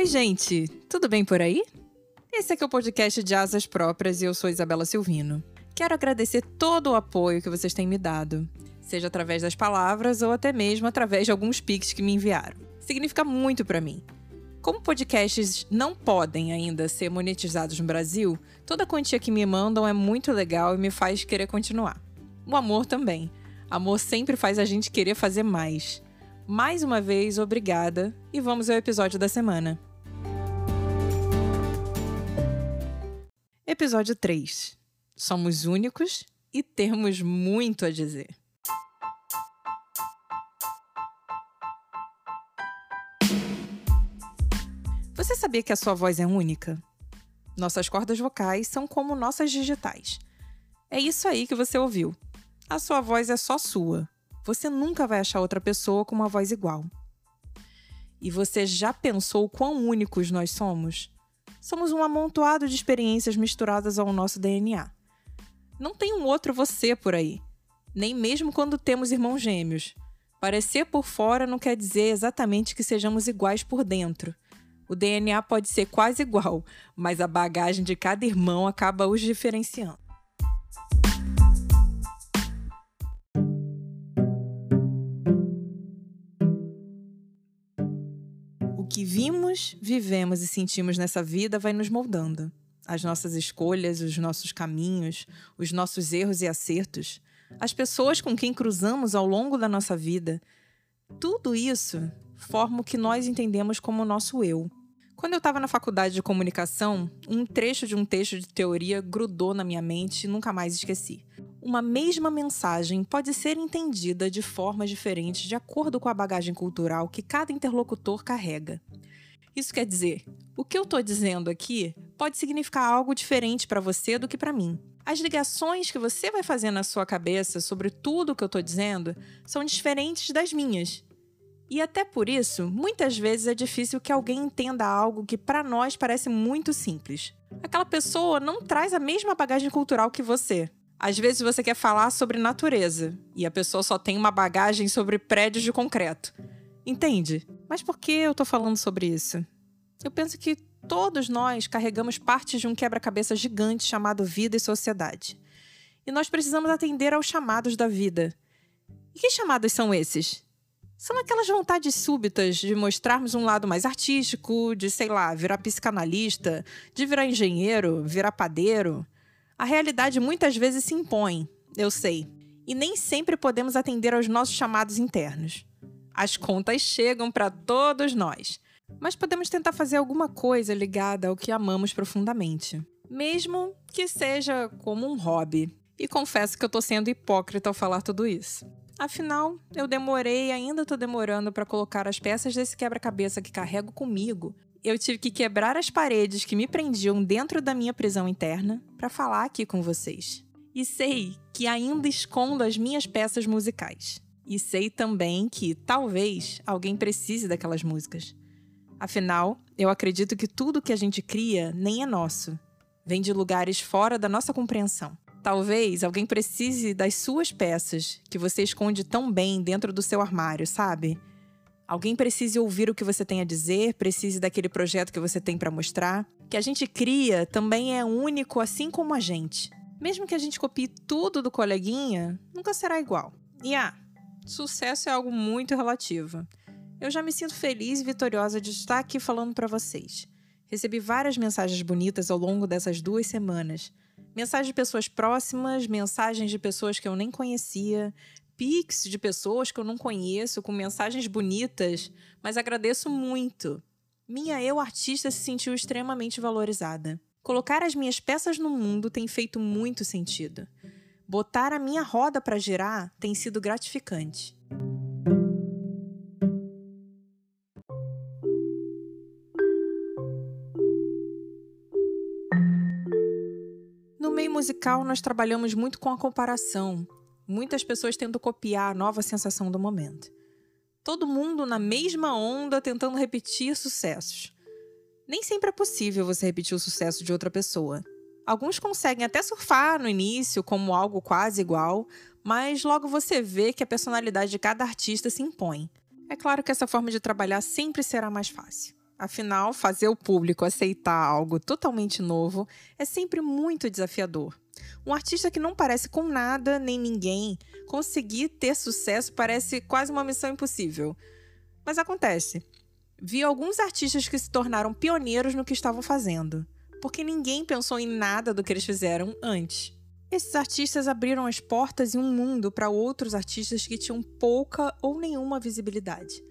Oi, gente! Tudo bem por aí? Esse aqui é o podcast de Asas Próprias e eu sou Isabela Silvino. Quero agradecer todo o apoio que vocês têm me dado, seja através das palavras ou até mesmo através de alguns pics que me enviaram. Significa muito para mim. Como podcasts não podem ainda ser monetizados no Brasil, toda a quantia que me mandam é muito legal e me faz querer continuar. O amor também. Amor sempre faz a gente querer fazer mais. Mais uma vez, obrigada e vamos ao episódio da semana. Episódio 3. Somos únicos e temos muito a dizer. Você sabia que a sua voz é única? Nossas cordas vocais são como nossas digitais. É isso aí que você ouviu. A sua voz é só sua você nunca vai achar outra pessoa com uma voz igual. E você já pensou quão únicos nós somos? Somos um amontoado de experiências misturadas ao nosso DNA. Não tem um outro você por aí, nem mesmo quando temos irmãos gêmeos. Parecer por fora não quer dizer exatamente que sejamos iguais por dentro. O DNA pode ser quase igual, mas a bagagem de cada irmão acaba os diferenciando. Que vimos, vivemos e sentimos nessa vida vai nos moldando. As nossas escolhas, os nossos caminhos, os nossos erros e acertos, as pessoas com quem cruzamos ao longo da nossa vida, tudo isso forma o que nós entendemos como o nosso eu. Quando eu estava na faculdade de comunicação, um trecho de um texto de teoria grudou na minha mente e nunca mais esqueci. Uma mesma mensagem pode ser entendida de formas diferentes de acordo com a bagagem cultural que cada interlocutor carrega. Isso quer dizer, o que eu estou dizendo aqui pode significar algo diferente para você do que para mim. As ligações que você vai fazer na sua cabeça sobre tudo o que eu estou dizendo são diferentes das minhas. E até por isso, muitas vezes é difícil que alguém entenda algo que para nós parece muito simples. Aquela pessoa não traz a mesma bagagem cultural que você. Às vezes você quer falar sobre natureza e a pessoa só tem uma bagagem sobre prédios de concreto. Entende? Mas por que eu tô falando sobre isso? Eu penso que todos nós carregamos partes de um quebra-cabeça gigante chamado vida e sociedade. E nós precisamos atender aos chamados da vida. E que chamados são esses? São aquelas vontades súbitas de mostrarmos um lado mais artístico, de, sei lá, virar psicanalista, de virar engenheiro, virar padeiro. A realidade muitas vezes se impõe, eu sei, e nem sempre podemos atender aos nossos chamados internos. As contas chegam para todos nós, mas podemos tentar fazer alguma coisa ligada ao que amamos profundamente, mesmo que seja como um hobby. E confesso que eu tô sendo hipócrita ao falar tudo isso. Afinal, eu demorei e ainda tô demorando para colocar as peças desse quebra-cabeça que carrego comigo. Eu tive que quebrar as paredes que me prendiam dentro da minha prisão interna para falar aqui com vocês. E sei que ainda escondo as minhas peças musicais. E sei também que, talvez, alguém precise daquelas músicas. Afinal, eu acredito que tudo que a gente cria nem é nosso. Vem de lugares fora da nossa compreensão. Talvez alguém precise das suas peças, que você esconde tão bem dentro do seu armário, sabe? Alguém precise ouvir o que você tem a dizer, precise daquele projeto que você tem para mostrar. Que a gente cria também é único, assim como a gente. Mesmo que a gente copie tudo do coleguinha, nunca será igual. E ah, sucesso é algo muito relativo. Eu já me sinto feliz e vitoriosa de estar aqui falando para vocês. Recebi várias mensagens bonitas ao longo dessas duas semanas. Mensagens de pessoas próximas, mensagens de pessoas que eu nem conhecia, pics de pessoas que eu não conheço com mensagens bonitas, mas agradeço muito. Minha eu artista se sentiu extremamente valorizada. Colocar as minhas peças no mundo tem feito muito sentido. Botar a minha roda para girar tem sido gratificante. No meio musical, nós trabalhamos muito com a comparação. Muitas pessoas tentam copiar a nova sensação do momento. Todo mundo na mesma onda tentando repetir sucessos. Nem sempre é possível você repetir o sucesso de outra pessoa. Alguns conseguem até surfar no início como algo quase igual, mas logo você vê que a personalidade de cada artista se impõe. É claro que essa forma de trabalhar sempre será mais fácil. Afinal, fazer o público aceitar algo totalmente novo é sempre muito desafiador. Um artista que não parece com nada nem ninguém, conseguir ter sucesso parece quase uma missão impossível. Mas acontece. Vi alguns artistas que se tornaram pioneiros no que estavam fazendo, porque ninguém pensou em nada do que eles fizeram antes. Esses artistas abriram as portas e um mundo para outros artistas que tinham pouca ou nenhuma visibilidade.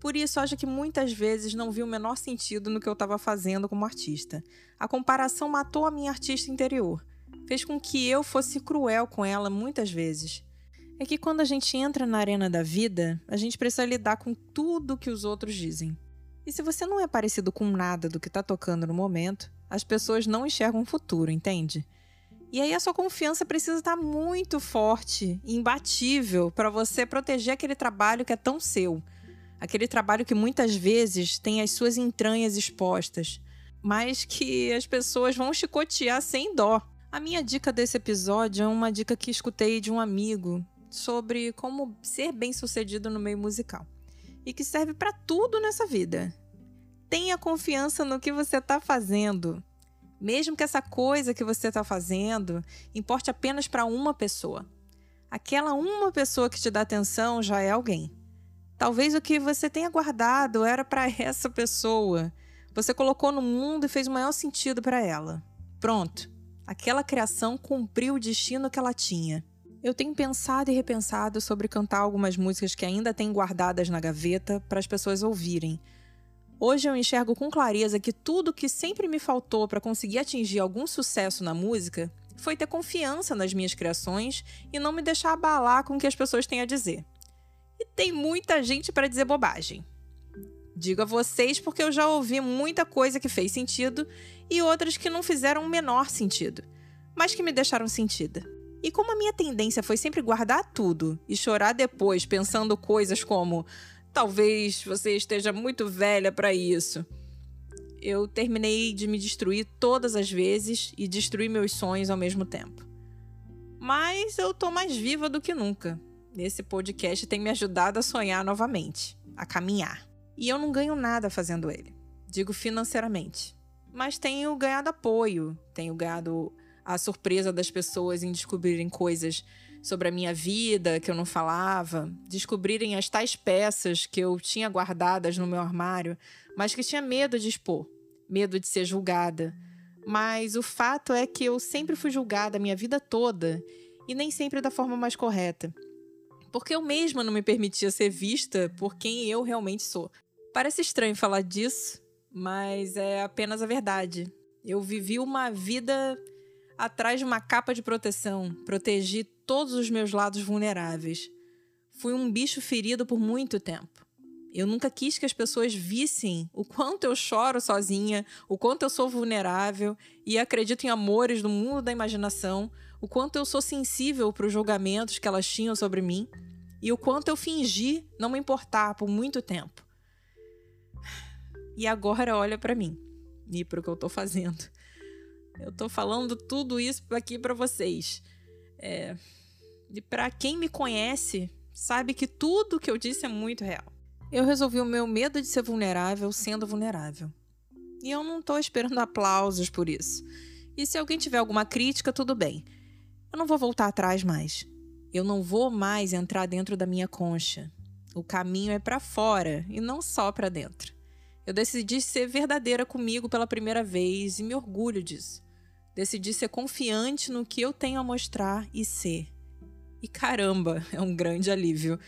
Por isso, acho que muitas vezes não vi o menor sentido no que eu estava fazendo como artista. A comparação matou a minha artista interior. Fez com que eu fosse cruel com ela muitas vezes. É que quando a gente entra na arena da vida, a gente precisa lidar com tudo que os outros dizem. E se você não é parecido com nada do que está tocando no momento, as pessoas não enxergam o futuro, entende? E aí a sua confiança precisa estar muito forte, imbatível, para você proteger aquele trabalho que é tão seu. Aquele trabalho que muitas vezes tem as suas entranhas expostas, mas que as pessoas vão chicotear sem dó. A minha dica desse episódio é uma dica que escutei de um amigo sobre como ser bem-sucedido no meio musical e que serve para tudo nessa vida. Tenha confiança no que você está fazendo. Mesmo que essa coisa que você está fazendo importe apenas para uma pessoa. Aquela uma pessoa que te dá atenção já é alguém. Talvez o que você tenha guardado era para essa pessoa. Você colocou no mundo e fez o maior sentido para ela. Pronto. Aquela criação cumpriu o destino que ela tinha. Eu tenho pensado e repensado sobre cantar algumas músicas que ainda tenho guardadas na gaveta para as pessoas ouvirem Hoje eu enxergo com clareza que tudo que sempre me faltou para conseguir atingir algum sucesso na música foi ter confiança nas minhas criações e não me deixar abalar com o que as pessoas têm a dizer. E tem muita gente para dizer bobagem. Digo a vocês porque eu já ouvi muita coisa que fez sentido e outras que não fizeram o menor sentido, mas que me deixaram sentida. E como a minha tendência foi sempre guardar tudo e chorar depois pensando coisas como Talvez você esteja muito velha para isso. Eu terminei de me destruir todas as vezes e destruir meus sonhos ao mesmo tempo. Mas eu tô mais viva do que nunca. Esse podcast tem me ajudado a sonhar novamente, a caminhar. E eu não ganho nada fazendo ele. Digo financeiramente. Mas tenho ganhado apoio, tenho ganhado a surpresa das pessoas em descobrirem coisas sobre a minha vida que eu não falava, descobrirem as tais peças que eu tinha guardadas no meu armário, mas que tinha medo de expor, medo de ser julgada. Mas o fato é que eu sempre fui julgada a minha vida toda e nem sempre da forma mais correta. Porque eu mesma não me permitia ser vista por quem eu realmente sou. Parece estranho falar disso, mas é apenas a verdade. Eu vivi uma vida atrás de uma capa de proteção, protegi todos os meus lados vulneráveis. Fui um bicho ferido por muito tempo. Eu nunca quis que as pessoas vissem o quanto eu choro sozinha, o quanto eu sou vulnerável e acredito em amores do mundo da imaginação, o quanto eu sou sensível para os julgamentos que elas tinham sobre mim e o quanto eu fingi não me importar por muito tempo. E agora olha para mim e para o que eu estou fazendo. Eu tô falando tudo isso aqui para vocês. É... E para quem me conhece, sabe que tudo que eu disse é muito real. Eu resolvi o meu medo de ser vulnerável sendo vulnerável. E eu não tô esperando aplausos por isso. E se alguém tiver alguma crítica, tudo bem. Eu não vou voltar atrás mais. Eu não vou mais entrar dentro da minha concha. O caminho é para fora e não só para dentro. Eu decidi ser verdadeira comigo pela primeira vez e me orgulho disso. Decidi ser confiante no que eu tenho a mostrar e ser. E caramba, é um grande alívio.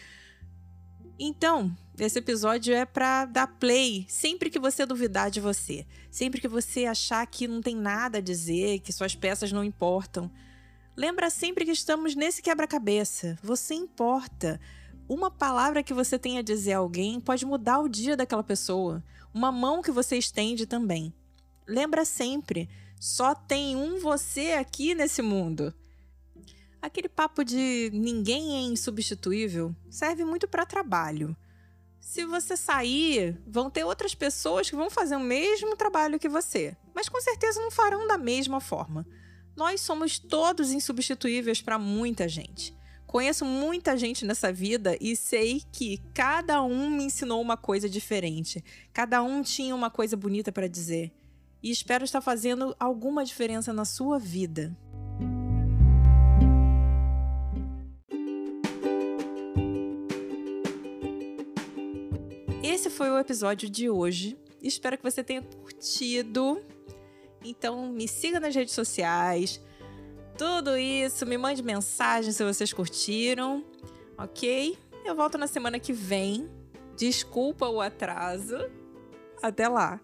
Então, esse episódio é para dar play sempre que você duvidar de você, sempre que você achar que não tem nada a dizer, que suas peças não importam. Lembra sempre que estamos nesse quebra-cabeça. Você importa. Uma palavra que você tem a dizer a alguém pode mudar o dia daquela pessoa. Uma mão que você estende também. Lembra sempre só tem um você aqui nesse mundo. Aquele papo de ninguém é insubstituível serve muito para trabalho. Se você sair, vão ter outras pessoas que vão fazer o mesmo trabalho que você, mas com certeza não farão da mesma forma. Nós somos todos insubstituíveis para muita gente. Conheço muita gente nessa vida e sei que cada um me ensinou uma coisa diferente. Cada um tinha uma coisa bonita para dizer. E espero estar fazendo alguma diferença na sua vida. Esse foi o episódio de hoje. Espero que você tenha curtido. Então, me siga nas redes sociais. Tudo isso, me mande mensagem se vocês curtiram, ok? Eu volto na semana que vem. Desculpa o atraso. Até lá!